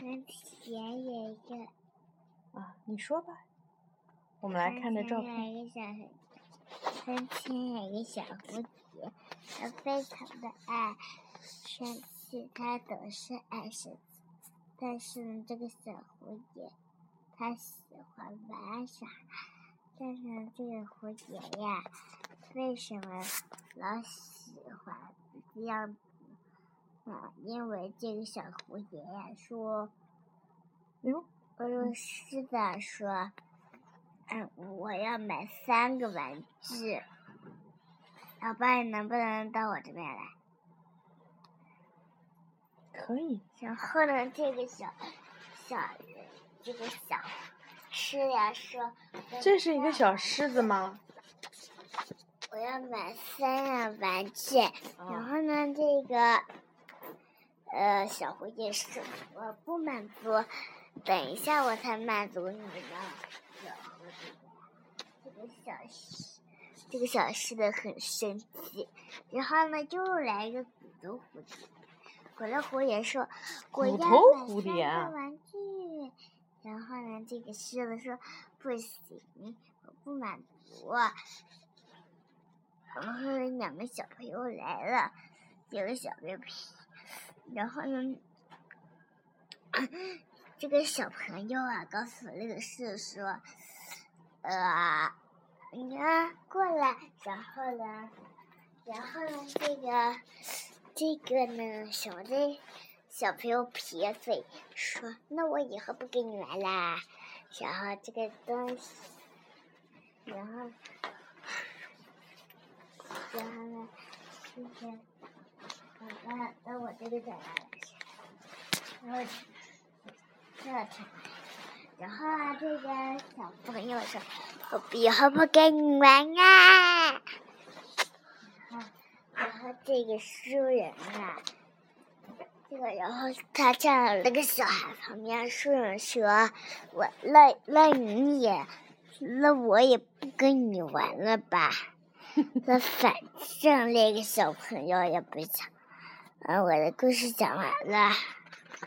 从前有一个，啊，你说吧。我们来看这照片。从前有一个小，从前有一个小蝴蝶，它非常的爱生气，它总是爱生气。但是呢，这个小蝴蝶，它喜欢玩耍。但是呢，这个蝴蝶呀，为什么老喜欢这样？啊，因为这个小蝴蝶呀说：“哟，俄罗斯的说，嗯，我要买三个玩具，老爸，你能不能到我这边来？”可以。然后呢，这个小小这个小狮呀说：“这是一个小狮子吗？”我要买三样玩具，然后呢，这个呃小蝴蝶说：“我不满足，等一下我才满足你呢。”小蝴蝶，这个小狮，这个小狮子很生气，然后呢，又来一个骨头蝴蝶。骨头蝴蝶说：“我要买三个玩具。”然后呢，这个狮子说：“不行，我不满足。”然后两个小朋友来了，有个小朋友皮，然后呢，这个小朋友啊，告诉那个是说：“呃，你啊过来。”然后呢，然后呢，这个这个呢，小的小朋友撇嘴说：“那我以后不跟你玩啦。”然后这个东西，然后。然后呢，今天，我这个再来一下，然后这才，然后啊，这个小朋友说：“我以后不跟你玩啊。”然后，然后这个书人啊，这个然后他站在那个小孩旁边，书人说：“我那那你也，那我也不跟你玩了吧。”那反正那个小朋友也不讲，啊，我的故事讲完了。